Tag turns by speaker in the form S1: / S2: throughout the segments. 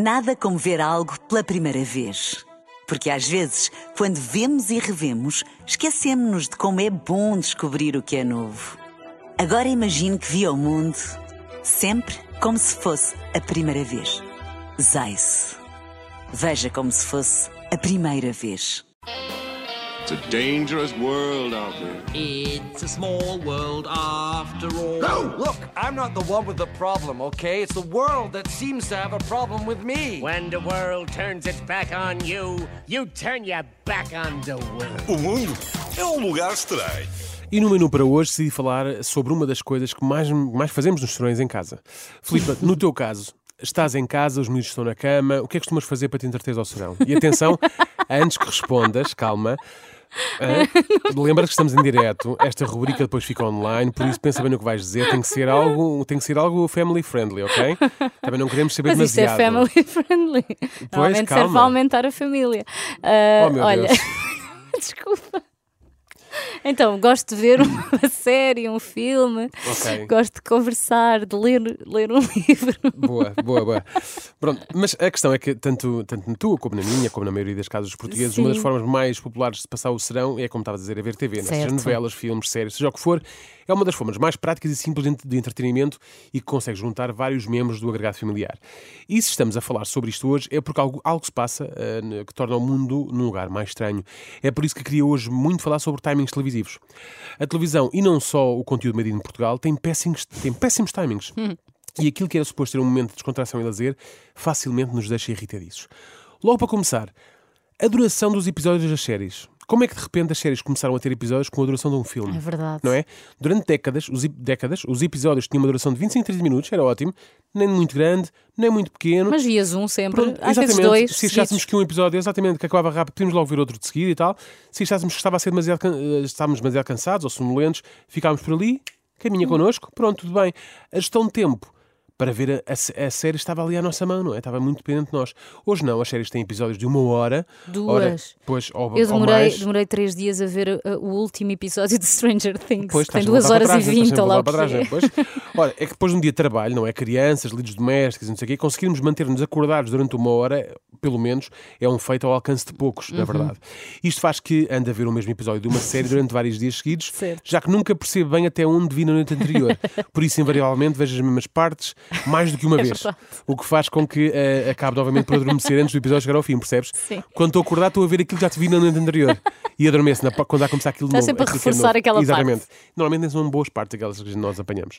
S1: Nada como ver algo pela primeira vez. Porque às vezes, quando vemos e revemos, esquecemos-nos de como é bom descobrir o que é novo. Agora imagine que viu o mundo sempre como se fosse a primeira vez. Zais. Veja como se fosse a primeira vez.
S2: It's a dangerous world out there.
S3: It's a small world after all.
S4: No! Look, I'm not the one with the problem, okay? It's the world that seems to have a problem with me.
S3: When the world turns its back on you, you turn your back on the world.
S5: O mundo é um lugar estranho.
S6: E no menu para hoje decidi falar sobre uma das coisas que mais, mais fazemos nos serões em casa. Filipe, no teu caso, estás em casa, os miúdos estão na cama, o que é que costumas fazer para te entreteres ao serão? E atenção, antes que respondas, calma, ah, lembra que estamos em direto, esta rubrica depois fica online, por isso pensa bem no que vais dizer, tem que ser algo, tem que ser algo family friendly, ok? Também não queremos saber
S7: Mas isto é
S6: demasiado.
S7: family friendly. Normalmente serve
S6: calma.
S7: para aumentar a família. Ah,
S6: Oh, meu
S7: olha,
S6: Deus.
S7: desculpa. Então, gosto de ver uma série, um filme,
S6: Ok.
S7: gosto de conversar, de ler, ler um livro.
S6: Boa, boa, boa. Pronto, mas a questão é que tanto, tanto na tua como na minha, como na maioria das casas dos portugueses, uma das
S7: Sim.
S6: formas mais populares de passar o serão é, como estava a dizer, a ver TV, né? seja novelas, filmes, séries, seja o que for. É uma das formas mais práticas e simples de entretenimento e que consegue juntar vários membros do agregado familiar. E se estamos a falar sobre isto hoje é porque algo, algo se passa ne- que torna o mundo num lugar mais estranho. É por isso que queria hoje muito falar sobre timings televisivos. A televisão, e não só o conteúdo medido em Portugal, tem péssimos, tem péssimos timings. E aquilo que era suposto ter um momento de descontração e lazer facilmente nos deixa irritadiços. Logo para começar, a duração dos episódios das séries. Como é que de repente as séries começaram a ter episódios com a duração de um filme?
S7: É verdade.
S6: Não é? Durante décadas os, décadas, os episódios tinham uma duração de 25 a 30 minutos, era ótimo, nem muito grande, nem muito pequeno.
S7: Mas vias um sempre,
S6: Pronto,
S7: às vezes dois.
S6: Se achássemos que um episódio exatamente que acabava rápido, podíamos logo ver outro de seguida e tal. Se achássemos que estava a ser demasiado, eh, estávamos demasiado cansados ou sonolentos, ficámos por ali, caminha
S7: Hum.
S6: connosco, pronto, tudo bem. A gestão de tempo para ver a, a a série estava ali à nossa mão, não é? Estava muito dependente de nós. Hoje não, as séries têm episódios de uma hora.
S7: Duas.
S6: Ora, pois, ou,
S7: Eu
S6: ou
S7: demorei,
S6: mais.
S7: demorei três dias a ver uh, o último episódio de Stranger Things.
S6: Pois,
S7: tem duas horas e
S6: trás, estás
S7: vinte, lá o que
S6: para trás,
S7: é.
S6: Pois. Ora, é que depois de um dia de trabalho, não é? Crianças, lidos domésticos e não sei o quê, conseguirmos manter-nos acordados durante uma hora, pelo menos, é um feito ao alcance de poucos,
S7: Uhum.
S6: na verdade. Isto faz que ande a ver o mesmo episódio de uma série durante vários dias seguidos,
S7: Certo.
S6: já que nunca percebo bem até onde vi na noite anterior. Por isso, invariavelmente, vejo as mesmas partes mais do que uma
S7: É
S6: vez.
S7: verdade.
S6: O que faz com que eh, acabe novamente por adormecer antes do episódio chegar ao fim, percebes?
S7: Sim.
S6: Quando estou acordado, estou a ver aquilo que já te vi na noite anterior. E adormeço na, quando há começar aquilo de
S7: Está
S6: novo.
S7: sempre a
S6: é
S7: reforçar aquela parte.
S6: Exatamente. Normalmente nem são boas partes aquelas que nós apanhamos.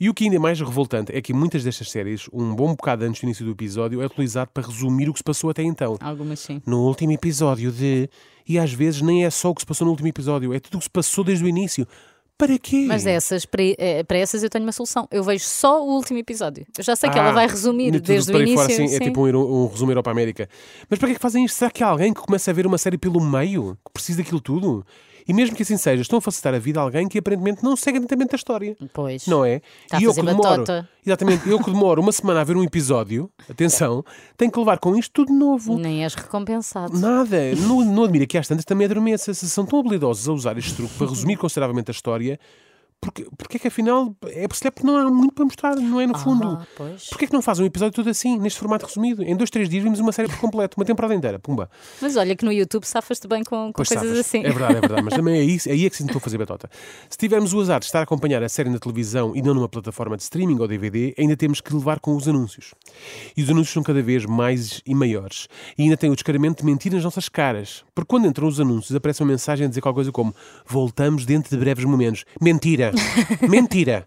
S6: E o que ainda é mais revoltante é que muitas destas séries, um bom bocado antes do início do episódio, é utilizado para resumir o que se passou até então.
S7: Algumas sim.
S6: No último episódio de. E às vezes nem é só o que se passou no último episódio, é tudo o que se passou desde o início. Para quê?
S7: Mas essas, para, eh, para essas eu tenho uma solução. Eu vejo só o último episódio. Eu já sei que
S6: Ah,
S7: ela vai resumir desde o início.
S6: fora, É tipo um, um resumo Europa América. Mas para que é que fazem isto? Será que há alguém que começa a ver uma série pelo meio? Que precisa daquilo tudo? E mesmo que assim seja, estão a facilitar a vida a alguém que aparentemente não segue atentamente a história.
S7: Pois.
S6: Não é?
S7: Está a
S6: e eu
S7: fazer
S6: que demoro,
S7: batota.
S6: exatamente, eu que demoro uma semana a ver um episódio, atenção, tenho que levar com isto tudo novo.
S7: Nem és recompensado.
S6: Nada, não, não admira que às tantas também adormeça. Se são tão habilidosos a usar este truque para resumir consideravelmente a história, porque, porque é que afinal é perceber porque não há muito para mostrar, não é? No fundo,
S7: Ah, pois.
S6: porque é que não faz um episódio todo assim, neste formato resumido? Em dois, três dias vimos uma série por completo, uma temporada inteira, pumba.
S7: Mas olha que no YouTube safas-te bem com, com
S6: Pois
S7: coisas
S6: safas.
S7: assim.
S6: É verdade, é verdade, mas também é, isso, é aí é que se tentou fazer batota. Se tivermos o azar de estar a acompanhar a série na televisão e não numa plataforma de streaming ou DVD, ainda temos que levar com os anúncios. E os anúncios são cada vez mais e maiores. E ainda tem o descaramento de mentir nas nossas caras. Porque quando entram os anúncios, aparece uma mensagem a dizer qualquer coisa como voltamos dentro de breves momentos. Mentira! Mentira!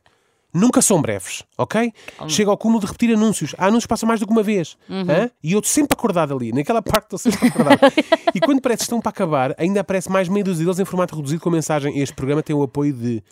S6: Nunca são breves, ok? Chega ao cúmulo de repetir anúncios. Há anúncios que passam mais do que uma vez. Hã? E eu estou sempre acordado ali. Naquela parte estou sempre acordado. e quando parece que estão para acabar, ainda aparece mais meia dúzia deles em formato reduzido com a mensagem este programa tem o apoio de...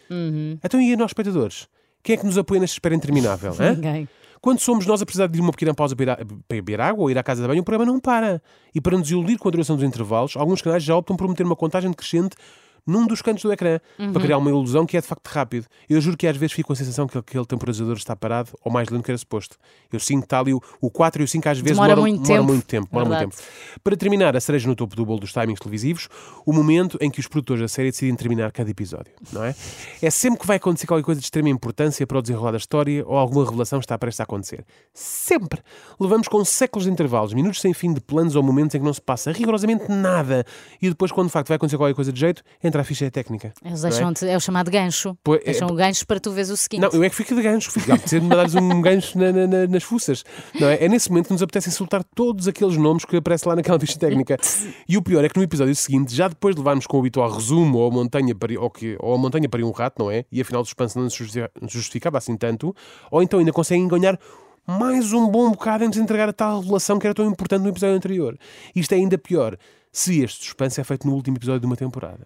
S6: Então e a nós, espectadores? Quem é que nos apoia nesta espera interminável?
S7: Ninguém.
S6: Quando somos nós a precisar de uma pequena pausa para beber água ou ir à casa de banho, o programa não para. E para nos iludir com a duração dos intervalos, alguns canais já optam por meter uma contagem decrescente num dos cantos do ecrã
S7: Uhum.
S6: para criar uma ilusão que é de facto rápido. Eu juro que às vezes fico com a sensação que aquele temporizador está parado ou mais lento que era suposto. Eu sinto que está ali o, o 4 e o 5 às vezes
S7: Demora
S6: demoram-
S7: muito
S6: demoram
S7: tempo.
S6: muito tempo. demora muito tempo. Para terminar, a cereja no topo do bolo dos timings televisivos, o momento em que os produtores da série decidem terminar cada episódio, não é? É sempre que vai acontecer qualquer coisa de extrema importância para o desenrolar da história ou alguma revelação está prestes a acontecer. Sempre! Levamos com séculos de intervalos, minutos sem fim de planos ou momentos em que não se passa rigorosamente nada e depois, quando de facto vai acontecer qualquer coisa de jeito, entra a ficha técnica.
S7: Eles
S6: não é?
S7: deixam é o chamado gancho.
S6: Pois, é-
S7: Deixam o gancho para tu veres o seguinte.
S6: Não, eu é que fico de gancho. Fico a apetecer-me dar-lhes um gancho na- na- na- nas fuças. Não é? é nesse momento que nos apetece insultar todos aqueles nomes que aparecem lá naquela ficha técnica. E o pior é que no episódio seguinte, já depois de levarmos com o habitual resumo ou a montanha para, ou que, ou a montanha para um rato, não é? E afinal o suspense não se justi- justificava assim tanto, ou então ainda conseguem ganhar mais um bom bocado em nos entregar a tal revelação que era tão importante no episódio anterior. Isto é ainda pior. Se este suspense é feito no último episódio de uma temporada.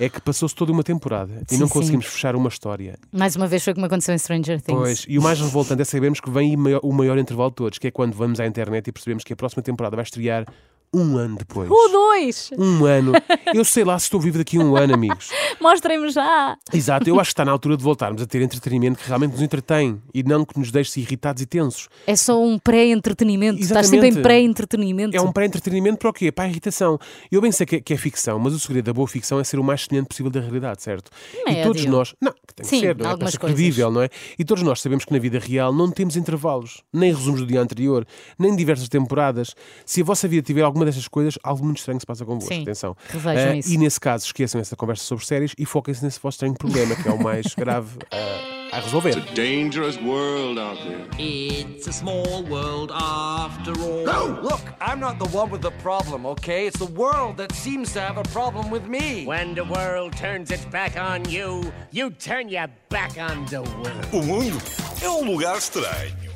S6: É que passou-se toda uma temporada e
S7: Sim,
S6: não
S7: sim.
S6: conseguimos fechar uma história.
S7: Mais uma vez foi como aconteceu em Stranger Things.
S6: Pois, e o mais revoltante é sabermos que vem o maior intervalo de todos, que é quando vamos à internet e percebemos que a próxima temporada vai estrear um ano depois.
S7: O 2!
S6: Um ano. Eu sei lá se estou vivo daqui a um ano, amigos.
S7: Mostrem-me já!
S6: Exato, eu acho que está na altura de voltarmos a ter entretenimento que realmente nos entretém e não que nos deixe irritados e tensos.
S7: É só um pré-entretenimento. Estás sempre em pré-entretenimento.
S6: É um pré-entretenimento para o quê? Para a irritação. Eu bem sei que é, que é ficção, mas o segredo da boa ficção é ser o mais semelhante possível da realidade, certo? E todos nós. Não, que tem que
S7: Sim,
S6: ser, não é? Para ser credível, não é? E todos nós sabemos que na vida real não temos intervalos, nem resumos do dia anterior, nem diversas temporadas. Se a vossa vida tiver alguma destas coisas, algo muito estranho se passa convosco.
S7: Sim,
S6: Atenção.
S7: revejam
S6: Ah,
S7: isso.
S6: E nesse caso, esqueçam essa conversa sobre séries e foquem-se nesse vosso estranho problema, que é o mais grave ah, a resolver.
S2: It's a dangerous world out there.
S8: It's a small world after all.
S4: Look, I'm not the one with the problem, okay? It's the world that seems to have a problem with me.
S3: When the world turns its back on you, you turn your back on the world.
S5: O mundo é um lugar estranho.